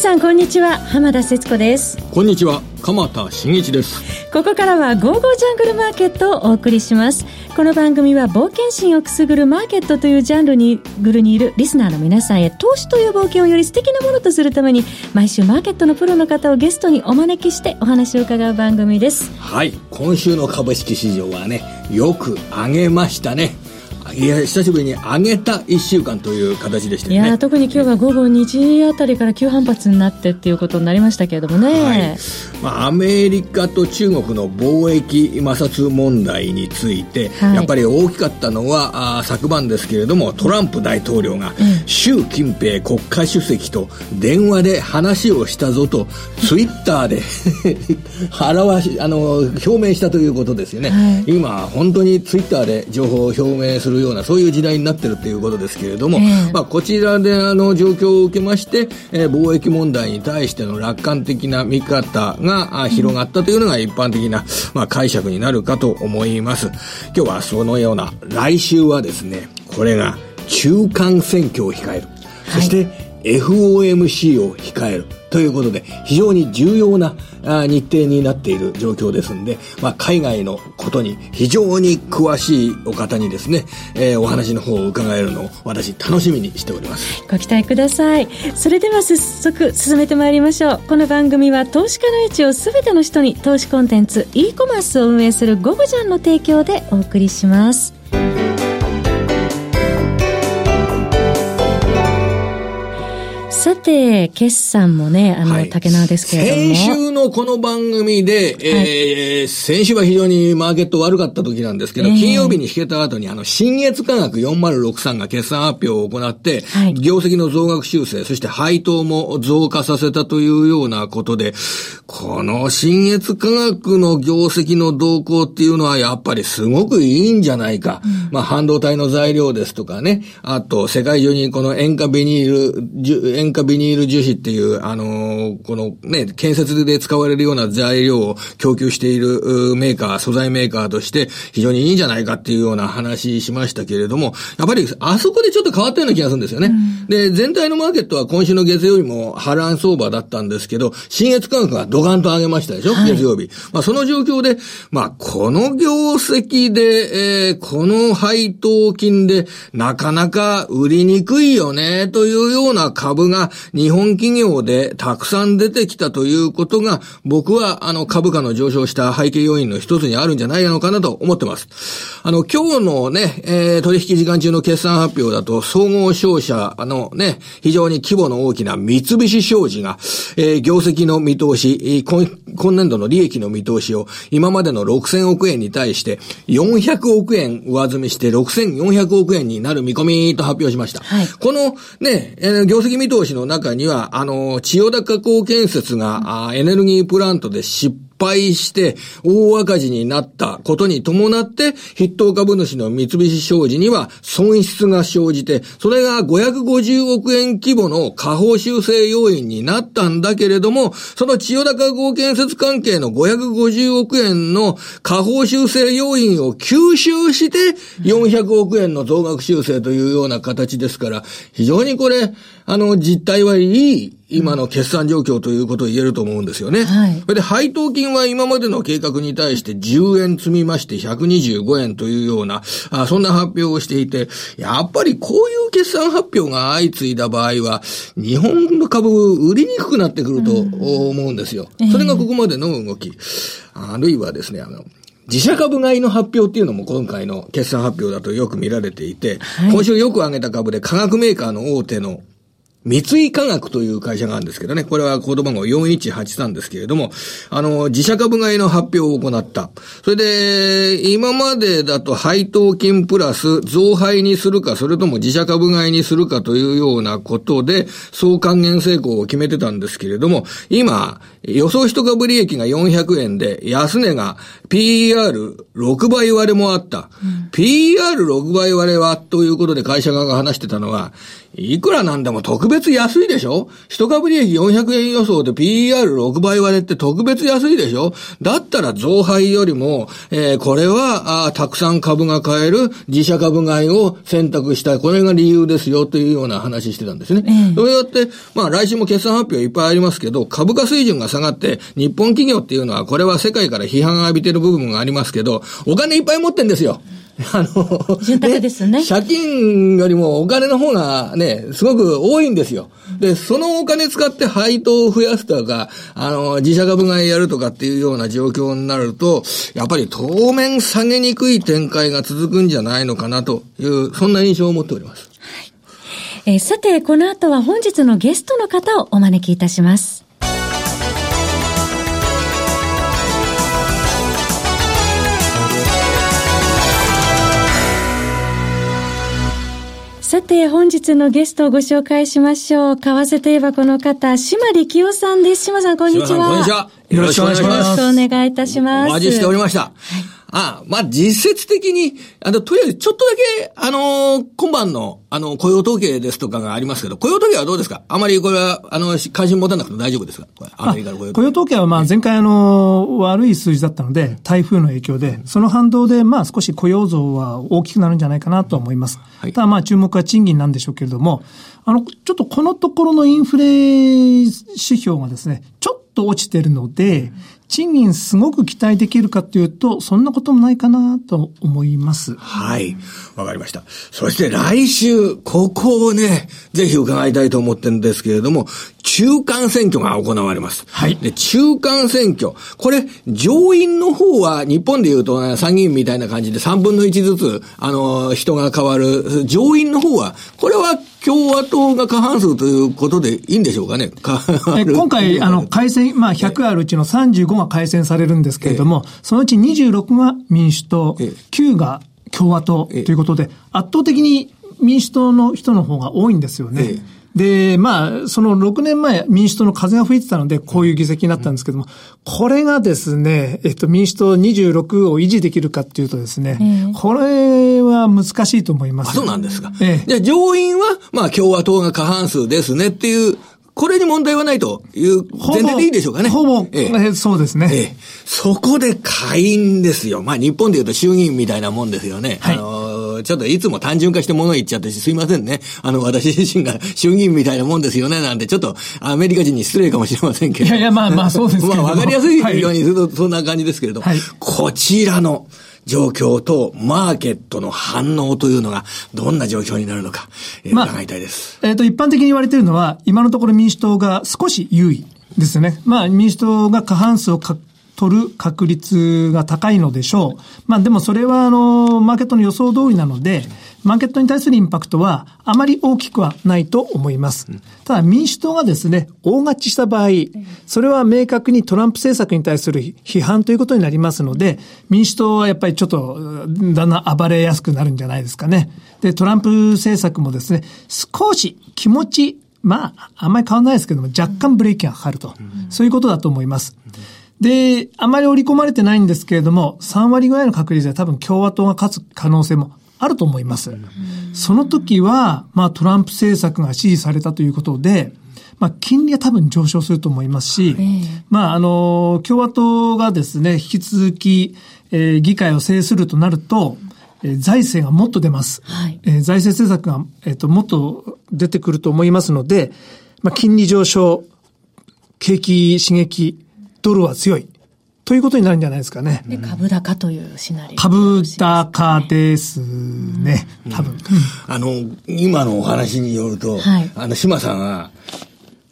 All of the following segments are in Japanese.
さんこんにちは。浜田節子です。こんにちは。鎌田新一です。ここからは「ゴーゴージャングルマーケット」をお送りします。この番組は冒険心をくすぐるマーケットというジャンルにグルにいるリスナーの皆さんへ投資という冒険をより素敵なものとするために毎週マーケットのプロの方をゲストにお招きしてお話を伺う番組です。はい。今週の株式市場はねよく上げましたねいや久しぶりに上げた1週間という形でしたよね。いや特に今日は午後2時あたりから急反発になってっていうことになりましたけれどもね、はい。まあ、アメリカと中国の貿易摩擦問題について、はい、やっぱり大きかったのはあ昨晩ですけれどもトランプ大統領が、習近平国家主席と電話で話をしたぞとツイッターで 腹わしあの表明したということですよね、はい、今本当にツイッターで情報を表明するようなそういう時代になってるということですけれども、えー、まあ、こちらであの状況を受けまして、えー、貿易問題に対しての楽観的な見方が広がったというのが一般的な、まあ、解釈になるかと思います。今日はそのような、来週はですね、これが中間選挙を控える。そして、FOMC を控える。ということで、非常に重要な日程になっている状況ですんで、まあ、海外のことに非常に詳しいお方にですね、えー、お話の方を伺えるのを私楽しみにしております。ご期待ください。それでは早速進めてまいりましょう。この番組は投資家の位置をすべての人に投資コンテンツ e コマースを運営するゴゴジャンの提供でお送りします。て、決算もね、あの、はい、竹縄ですけれども。先週のこの番組で、えー、先週は非常にマーケット悪かった時なんですけど、えー、金曜日に引けた後に、あの、新月価格4063が決算発表を行って、はい、業績の増額修正、そして配当も増加させたというようなことで、この新月価格の業績の動向っていうのはやっぱりすごくいいんじゃないか。うん、まあ、半導体の材料ですとかね、あと、世界中にこの塩化ビニール、塩塩化ビニール樹脂っていう、あのこのね、建設で使われるような材料を供給しているメーカー、素材メーカーとして非常にいいんじゃないかっていうような話しましたけれども、やっぱりあそこでちょっと変わったような気がするんですよね。うん、で、全体のマーケットは今週の月曜日も波乱相場だったんですけど、新越価格がドカンと上げましたでしょ、はい、月曜日。まあその状況で、まあこの業績で、えー、この配当金でなかなか売りにくいよね、というような株がが日本企業でたくさん出てきたということが、僕はあの株価の上昇した背景要因の一つにあるんじゃないのかなと思ってます。あの、今日のね、えー、取引時間中の決算発表だと、総合商社のね、非常に規模の大きな三菱商事が、えー、業績の見通し、今今年度の利益の見通しを今までの6000億円に対して400億円上積みして6400億円になる見込みと発表しました。はい、このね、えー、業績見通しの中には、あの、千代田加工建設が、あエネルギープラントで失敗して大赤字になった。ことに伴って、筆頭株主の三菱商事には損失が生じて、それが550億円規模の下方修正要因になったんだけれども、その千代田加工建設関係の550億円の下方修正要因を吸収して400億円の増額修正というような形ですから、非常にこれ、あの、実態はいい今の決算状況ということを言えると思うんですよね。はい。それで配当金は今までの計画に対して10円積みまして125円というような、あそんな発表をしていて、やっぱりこういう決算発表が相次いだ場合は、日本の株売りにくくなってくると思うんですよ。それがここまでの動き。あるいはですね、あの、自社株買いの発表っていうのも今回の決算発表だとよく見られていて、はい、今週よく上げた株で化学メーカーの大手の三井化学という会社があるんですけどね、これはコード番号4183ですけれども、あの、自社株買いの発表を行った。それで、今までだと配当金プラス増配にするか、それとも自社株買いにするかというようなことで、総還元成功を決めてたんですけれども、今、予想一株利益が400円で、安値が PER6 倍割れもあった。うん、PER6 倍割れは、ということで会社側が話してたのは、いくらなんでも特別安いでしょ？一株利益400円予想で PER6 倍割れって特別安いでしょ？だったら増配よりも、えー、これはあ、たくさん株が買える自社株買いを選択したい。これが理由ですよというような話してたんですね。えそうやって、まあ来週も決算発表いっぱいありますけど、株価水準が下がって、日本企業っていうのは、これは世界から批判を浴びてる部分がありますけど、お金いっぱい持ってんですよ。あの、ですね。借金よりもお金の方がね、すごく多いんですよ。で、そのお金使って配当を増やすとか、あの、自社株買いやるとかっていうような状況になると、やっぱり当面下げにくい展開が続くんじゃないのかなという、そんな印象を持っております。はい。えー、さて、この後は本日のゲストの方をお招きいたします。さて、本日のゲストをご紹介しましょう。為替といえばこの方、島力夫さんです。島さん、こんにちは。こんにちは。よろしくお願いします。よろしくお願いいたします。お待ちしておりました。はい。あまあ、実質的に、あの、とりあえず、ちょっとだけ、あのー、今晩の、あの、雇用統計ですとかがありますけど、雇用統計はどうですか？あまりこれは、あの、関心持たなくても大丈夫ですかアメリカの雇用統計。雇用統計は、まあ、前回、あの、悪い数字だったので、台風の影響で、その反動で、まあ、少し雇用増は大きくなるんじゃないかなと思います。はい、ただ、まあ、注目は賃金なんでしょうけれども、あの、ちょっとこのところのインフレ指標がですね、ちょっと落ちてるので、賃金すごく期待できるかというと、そんなこともないかなと思います。はい。わかりました。そして来週、ここをね、ぜひ伺いたいと思ってるんですけれども、中間選挙が行われます。はい。で、中間選挙。これ、上院の方は、日本で言うと、ね、参議院みたいな感じで3分の1ずつ、あの、人が変わる。上院の方は、これは共和党が過半数ということでいいんでしょうかね。今回、あの、改選、まあ、100あるうちの35が改選されるんですけれども、そのうち26が民主党、9が共和党ということで、圧倒的に民主党の人の方が多いんですよね。で、まあ、その6年前、民主党の風が吹いてたので、こういう議席になったんですけども、これがですね、えっと、民主党26を維持できるかっていうとですね、これは難しいと思います。そうなんですか。ええ、じゃあ、上院は、まあ、共和党が過半数ですねっていうこれに問題はないという前提でいいでしょうかね。ほぼ、ええ、そうですね。ええ、そこで下院ですよ。まあ日本で言うと衆議院みたいなもんですよね。はい、あのちょっといつも単純化して物言っちゃってすいませんね。あの、私自身が衆議院みたいなもんですよね、なんて、ちょっとアメリカ人に失礼かもしれませんけど。いやいや、まあまあそうですけど。まあわかりやすいようにするとそんな感じですけれど、はい、こちらの、状況とマーケットの反応というのがどんな状況になるのか、えー、まあ、伺いたいです。えっ、ー、と、一般的に言われているのは、今のところ民主党が少し優位ですね。まあ、民主党が過半数を取る確率が高いのでしょう。まあでもそれはあの、マーケットの予想通りなので、マーケットに対するインパクトはあまり大きくはないと思います。ただ民主党がですね、大勝ちした場合、それは明確にトランプ政策に対する批判ということになりますので、民主党はやっぱりちょっとだんだん暴れやすくなるんじゃないですかね。で、トランプ政策もですね、少し気持ちまあ、あんまり変わらないですけども、若干ブレーキがかかると。そういうことだと思います。で、あまり織り込まれてないんですけれども、3割ぐらいの確率で多分共和党が勝つ可能性もあると思います。その時は、まあトランプ政策が支持されたということで、まあ金利は多分上昇すると思いますし、まああの、共和党がですね、引き続き、えー、議会を制するとなると、えー、財政がもっと出ます。はい、えー、財政政策が、えっ、ー、と、もっと出てくると思いますので、まあ金利上昇、景気刺激、ドルは強い。ということになるんじゃないですかね。で、株高というシナリオ、ね、株高ですね。多分、うん、あの、今のお話によると、はい、あの、島さんは、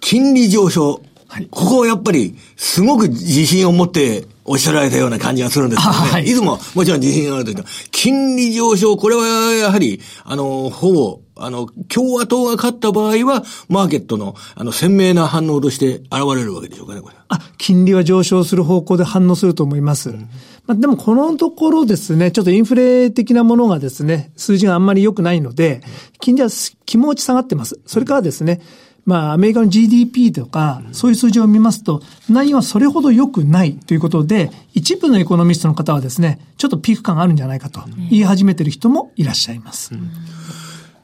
金利上昇、はい、ここをやっぱり、すごく自信を持っておっしゃられたような感じがするんですけどね。はい、いつももちろん自信があるというか、金利上昇、これはやはり、あの、ほぼ、あの、共和党が勝った場合は、マーケットの、あの、鮮明な反応として現れるわけでしょうかね、これ。あ、金利は上昇する方向で反応すると思います。うん、まあ、でも、このところですね、ちょっとインフレ的なものがですね、数字があんまり良くないので、金利は気持ち下がってます。それからですね、まあ、アメリカの GDP とか、そういう数字を見ますと、内容はそれほど良くないということで、一部のエコノミストの方はですね、ちょっとピーク感があるんじゃないかと言い始めている人もいらっしゃいます。うん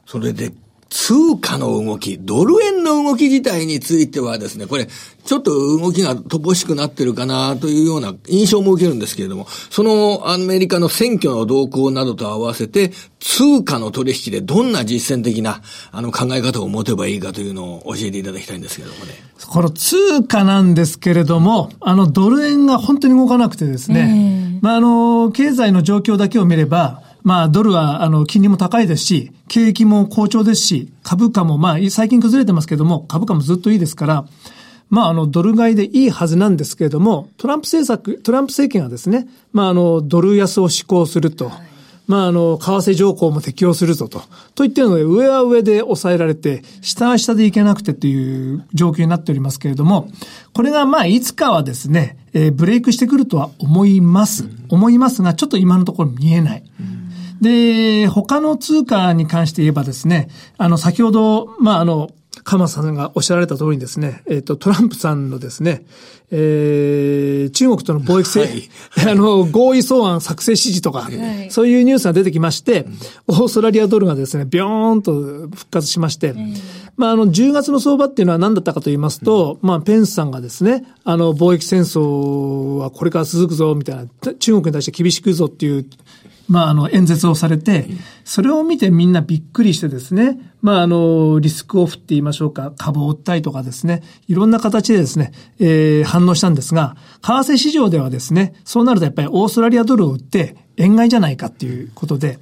それで、通貨の動き、ドル円の動き自体についてはですね、これ、ちょっと動きが乏しくなってるかなというような印象も受けるんですけれども、そのアメリカの選挙の動向などと合わせて、通貨の取引でどんな実践的なあの考え方を持てばいいかというのを教えていただきたいんですけれどもね。この通貨なんですけれども、あのドル円が本当に動かなくてですね、まああの、経済の状況だけを見れば、まあ、ドルは、あの、金利も高いですし、景気も好調ですし、株価も、まあ、最近崩れてますけども、株価もずっといいですから、まあ、あの、ドル買いでいいはずなんですけれども、トランプ政策、トランプ政権はですね、まあ、あの、ドル安を施行すると。まあ、あの、為替条項も適用するぞと。と言ってるので、上は上で抑えられて、下は下でいけなくてという状況になっておりますけれども、これがまあ、いつかはですね、えー、ブレイクしてくるとは思います。思いますが、ちょっと今のところ見えない。で、他の通貨に関して言えばですね、あの、先ほど、まあ、あの、鎌さんがおっしゃられた通りにですね、えっ、ー、と、トランプさんのですね、えー、中国との貿易制、はい、あの、合意草案作成指示とか、はい、そういうニュースが出てきまして、オーストラリアドルがですね、ビョーンと復活しまして、まあ、あの、10月の相場っていうのは何だったかと言いますと、まあ、ペンスさんがですね、あの、貿易戦争はこれから続くぞ、みたいな、中国に対して厳しくぞっていうまあ、あの、演説をされて、それを見てみんなびっくりしてですね、まあ、あの、リスクオフって言いましょうか、株を売ったりとかですね、いろんな形でですね、えー、反応したんですが、為替市場ではですね、そうなるとやっぱりオーストラリアドルを売って円買いじゃないかっていうことで、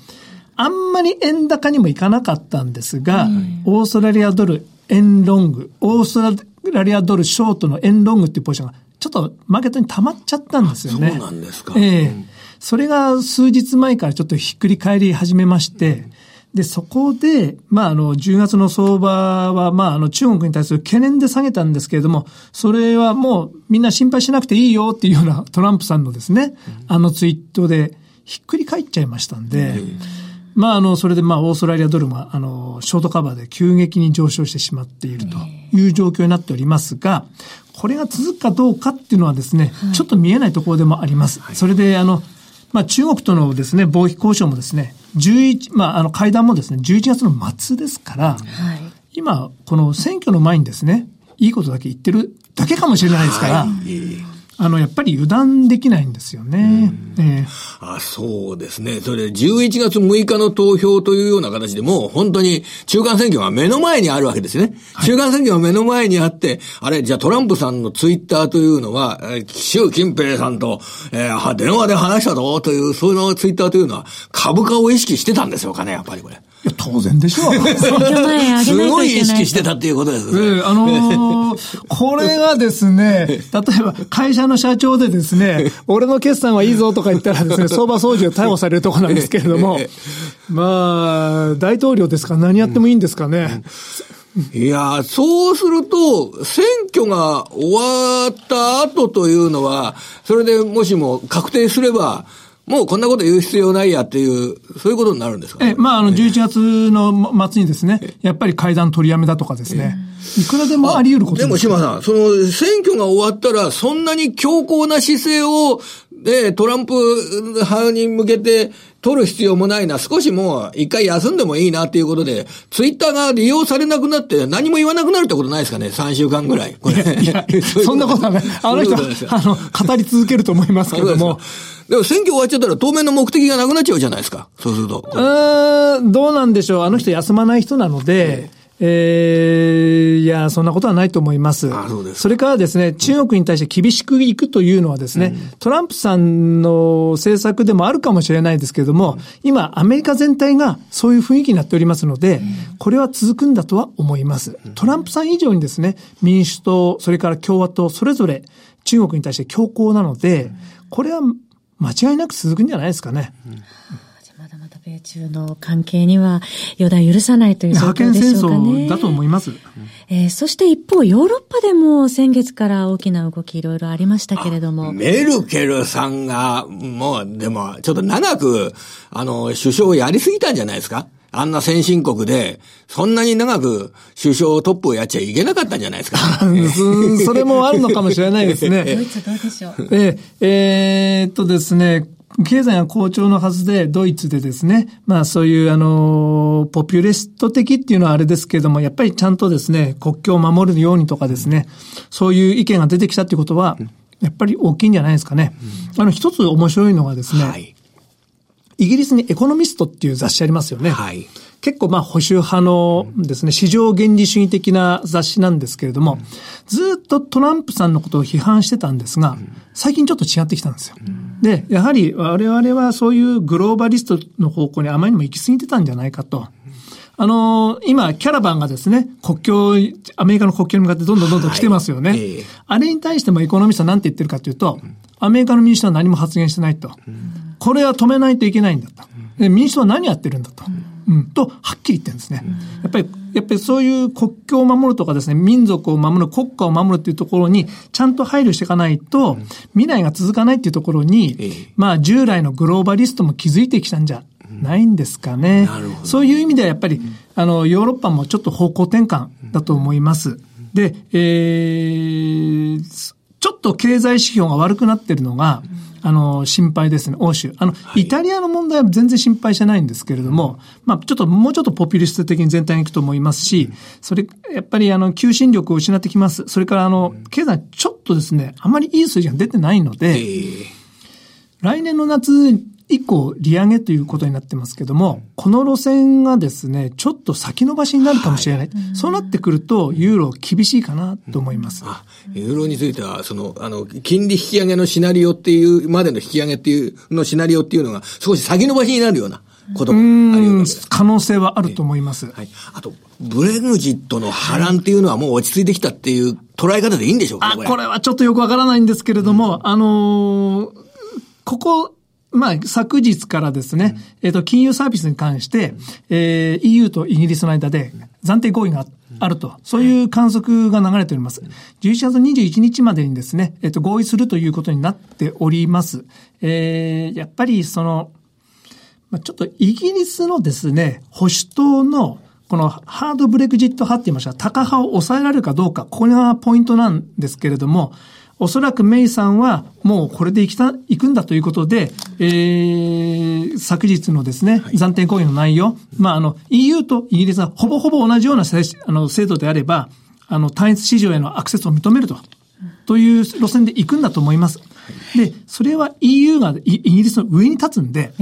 あんまり円高にもいかなかったんですが、うん、オーストラリアドル円ロング、オーストラリアドルショートの円ロングっていうポジションがちょっとマーケットに溜まっちゃったんですよね。そうなんですか。ええーうんそれが数日前からちょっとひっくり返り始めまして、で、そこで、まあ、あの、10月の相場は、まあ、あの、中国に対する懸念で下げたんですけれども、それはもうみんな心配しなくていいよっていうようなトランプさんのですね、あのツイートでひっくり返っちゃいましたんで、まあ、あの、それで、まあ、オーストラリアドルも、あの、ショートカバーで急激に上昇してしまっているという状況になっておりますが、これが続くかどうかっていうのはですね、ちょっと見えないところでもあります。それで、あの、まあ、中国とのですね、貿易交渉もですね、11、まあ、あの、会談もですね、11月の末ですから、はい、今、この選挙の前にですね、いいことだけ言ってるだけかもしれないですから、はいあの、やっぱり油断できないんですよね。えー、あそうですね。それ、11月6日の投票というような形でもう本当に中間選挙が目の前にあるわけですね。はい、中間選挙が目の前にあって、あれ、じゃあトランプさんのツイッターというのは、習近平さんと、えー、電話で話したぞという、そのツイッターというのは株価を意識してたんでしょうかね、やっぱりこれ。いや、当然でしょう。すごい意識してたっていうことですね。えー、あのー、これがですね、例えば会社の社長でですね、俺の決算はいいぞとか言ったらですね、相場操縦逮捕されるとこなんですけれども、まあ、大統領ですか？ら何やってもいいんですかね？いや、そうすると、選挙が終わった後というのは、それでもしも確定すれば、もうこんなこと言う必要ないやっていう、そういうことになるんですか、ね、え、まあ、あの、11月の末にですね、やっぱり会談取りやめだとかですね、いくらでもあり得ることでも、島さん、その、選挙が終わったら、そんなに強硬な姿勢を、で、トランプ派に向けて取る必要もないな、少しもう一回休んでもいいなっていうことで、ツイッターが利用されなくなって何も言わなくなるってことないですかね ?3 週間ぐらい。これ。いや そんなことはない。あの人は、あの、語り続けると思いますけども。でも選挙終わっちゃったら当面の目的がなくなっちゃうじゃないですか。そうすると。うん、どうなんでしょう。あの人休まない人なので、ええー、いや、そんなことはないと思います。そそれからですね、中国に対して厳しくいくというのはですね、うん、トランプさんの政策でもあるかもしれないですけれども、うん、今、アメリカ全体がそういう雰囲気になっておりますので、うん、これは続くんだとは思います。トランプさん以上にですね、民主党、それから共和党、それぞれ中国に対して強硬なので、これは間違いなく続くんじゃないですかね。まだまだ米中の関係には予断許さないという状況でしょうかね。だと思います。えー、そして一方、ヨーロッパでも先月から大きな動きいろいろありましたけれども。メルケルさんが、もう、でも、ちょっと長く、あの、首相をやりすぎたんじゃないですか？あんな先進国で、そんなに長く首相トップをやっちゃいけなかったんじゃないですか？それもあるのかもしれないですね。ドイツどうでしょう？えー、えー、っとですね、経済が好調のはずで、ドイツでですね、まあそういうあの、ポピュリスト的っていうのはあれですけれども、やっぱりちゃんとですね、国境を守るようにとかですね、そういう意見が出てきたっていうことは、やっぱり大きいんじゃないですかね。あの、一つ面白いのがですね、はい、イギリスにエコノミストっていう雑誌ありますよね。はい、結構まあ保守派のですね、市場原理主義的な雑誌なんですけれども、ずっとトランプさんのことを批判してたんですが、最近ちょっと違ってきたんですよ。で、やはり我々はそういうグローバリストの方向にあまりにも行き過ぎてたんじゃないかと。あのー、今、キャラバンがですね、国境、アメリカの国境に向かってどんどんどんどん来てますよね。はい、あれに対してもエコノミストは何て言ってるかというと、アメリカの民主党は何も発言してないと。これは止めないといけないんだと。民主党は何やってるんだと。うん、と、はっきり言ってるんですね。やっぱり、やっぱりそういう国境を守るとかですね、民族を守る、国家を守るっていうところに、ちゃんと配慮していかないと、未来が続かないっていうところに、まあ、従来のグローバリストも気づいてきたんじゃないんですかね。そういう意味ではやっぱり、あの、ヨーロッパもちょっと方向転換だと思います。で、えー、ちょっと経済指標が悪くなってるのが、あの、心配ですね、欧州。あの、はい、イタリアの問題は全然心配してないんですけれども、まあ、ちょっと、もうちょっとポピュリスト的に全体にいくと思いますし、それ、やっぱり、あの、求心力を失ってきます。それから、あの、経済ちょっとですね、あまりいい数字が出てないので、来年の夏以降、利上げということになってますけども、この路線がですね、ちょっと先延ばしになるかもしれない。はい、そうなってくると、ユーロ厳しいかなと思います。うん、ユーロについては、その、あの、金利引き上げのシナリオっていう、までの引き上げっていう、のシナリオっていうのが、少し先延ばしになるような。こともあります可能性はあると思います。はい。あと、ブレグジットの波乱っていうのはもう落ち着いてきたっていう捉え方でいいんでしょうか、あ、これはちょっとよくわからないんですけれども、うん、あのー、ここまあ、昨日からですね、えっ、と、金融サービスに関して、えー、EU とイギリスの間で暫定合意があると、そういう観測が流れております。11月21日までにですね、えっ、と、合意するということになっております。えー、やっぱりその、まあ、ちょっとイギリスのですね、保守党のこのハードブレグジット派って言いました。タカ派を抑えられるかどうか、ここがポイントなんですけれども、おそらくメイさんはもうこれで行きた、行くんだということで、えー、昨日のですね、暫定合意の内容、まあ、あの、EU とイギリスはほぼほぼ同じようなあの制度であれば、あの、単一市場へのアクセスを認めると、という路線で行くんだと思います。で、それは EU がイギリスの上に立つんで、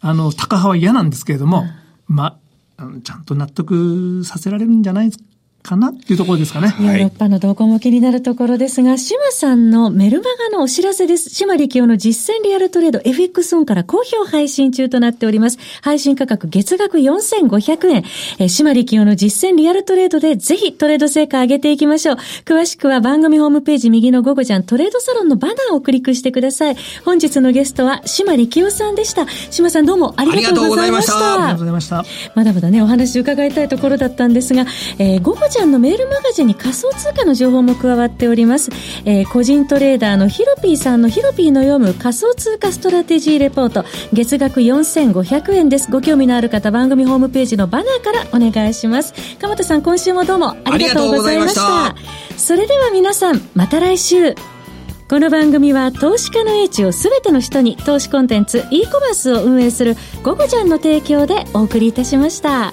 あの、高派は嫌なんですけれども、まあ、ちゃんと納得させられるんじゃないですか。かなっていうところですかね。ヨーロッパの動向も気になるところですが、島さんのメルマガのお知らせです。島力夫の実践リアルトレード FX オンから好評配信中となっております。配信価格月額4500円。え島力夫の実践リアルトレードでぜひトレード成果上げていきましょう。詳しくは番組ホームページ右の午後じゃんトレードサロンのバナーをクリックしてください。本日のゲストは島力夫さんでした。島さんどうもありがとうございました。ありがとうございました。まだまだね、お話伺いたいところだったんですが、えー、午後ちゃんのメールマガジンに仮想通貨の情報も加わっております。えー、個人トレーダーのヒロピーさんのヒロピーの読む仮想通貨ストラテジーレポート、月額4500円です。ご興味のある方、番組ホームページのバナーからお願いします。鎌田さん、今週もどうもありがとうございました。それでは皆さん、また来週。この番組は投資家の英知をすべての人に投資コンテンツ e コマースを運営するゴゴジャンの提供でお送りいたしました。